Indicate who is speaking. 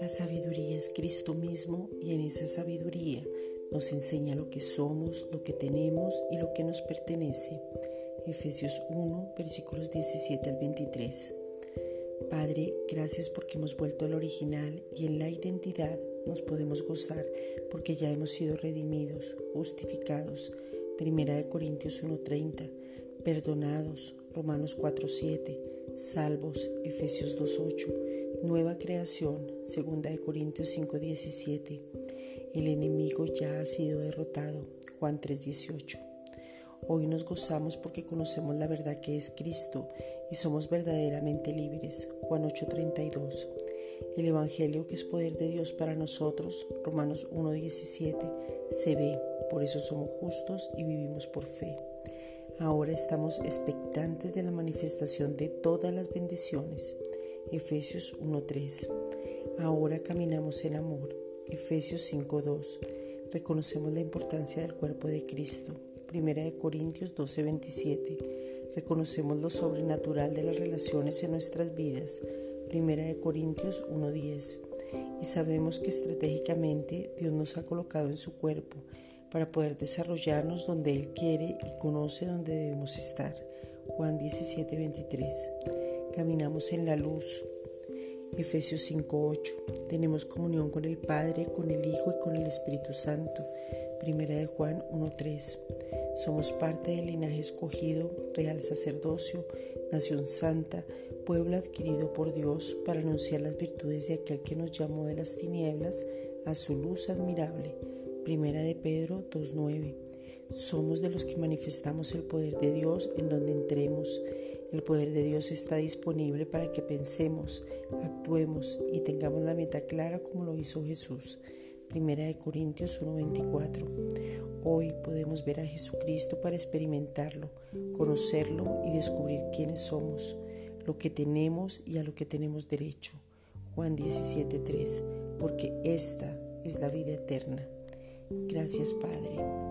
Speaker 1: La sabiduría es Cristo mismo y en esa sabiduría nos enseña lo que somos, lo que tenemos y lo que nos pertenece. Efesios 1, versículos 17 al 23. Padre, gracias porque hemos vuelto al original y en la identidad nos podemos gozar porque ya hemos sido redimidos, justificados. Primera de Corintios 1:30, perdonados, Romanos 4:7, salvos, Efesios 2:8, nueva creación, Segunda de Corintios 5:17. El enemigo ya ha sido derrotado, Juan 3:18. Hoy nos gozamos porque conocemos la verdad que es Cristo y somos verdaderamente libres, Juan 8:32. El Evangelio que es poder de Dios para nosotros, Romanos 1.17, se ve, por eso somos justos y vivimos por fe. Ahora estamos expectantes de la manifestación de todas las bendiciones, Efesios 1.3. Ahora caminamos en amor, Efesios 5.2. Reconocemos la importancia del cuerpo de Cristo, Primera de Corintios 12.27. Reconocemos lo sobrenatural de las relaciones en nuestras vidas, Primera de Corintios 1.10. Y sabemos que estratégicamente Dios nos ha colocado en su cuerpo para poder desarrollarnos donde Él quiere y conoce donde debemos estar. Juan 17.23. Caminamos en la luz. Efesios 5.8. Tenemos comunión con el Padre, con el Hijo y con el Espíritu Santo. Primera de Juan 1.3. Somos parte del linaje escogido, real sacerdocio, nación santa, pueblo adquirido por Dios para anunciar las virtudes de aquel que nos llamó de las tinieblas a su luz admirable. Primera de Pedro 2.9. Somos de los que manifestamos el poder de Dios en donde entremos. El poder de Dios está disponible para que pensemos, actuemos y tengamos la meta clara como lo hizo Jesús. Primera de Corintios 1:24. Hoy podemos ver a Jesucristo para experimentarlo, conocerlo y descubrir quiénes somos lo que tenemos y a lo que tenemos derecho. Juan 17:3, porque esta es la vida eterna. Gracias Padre.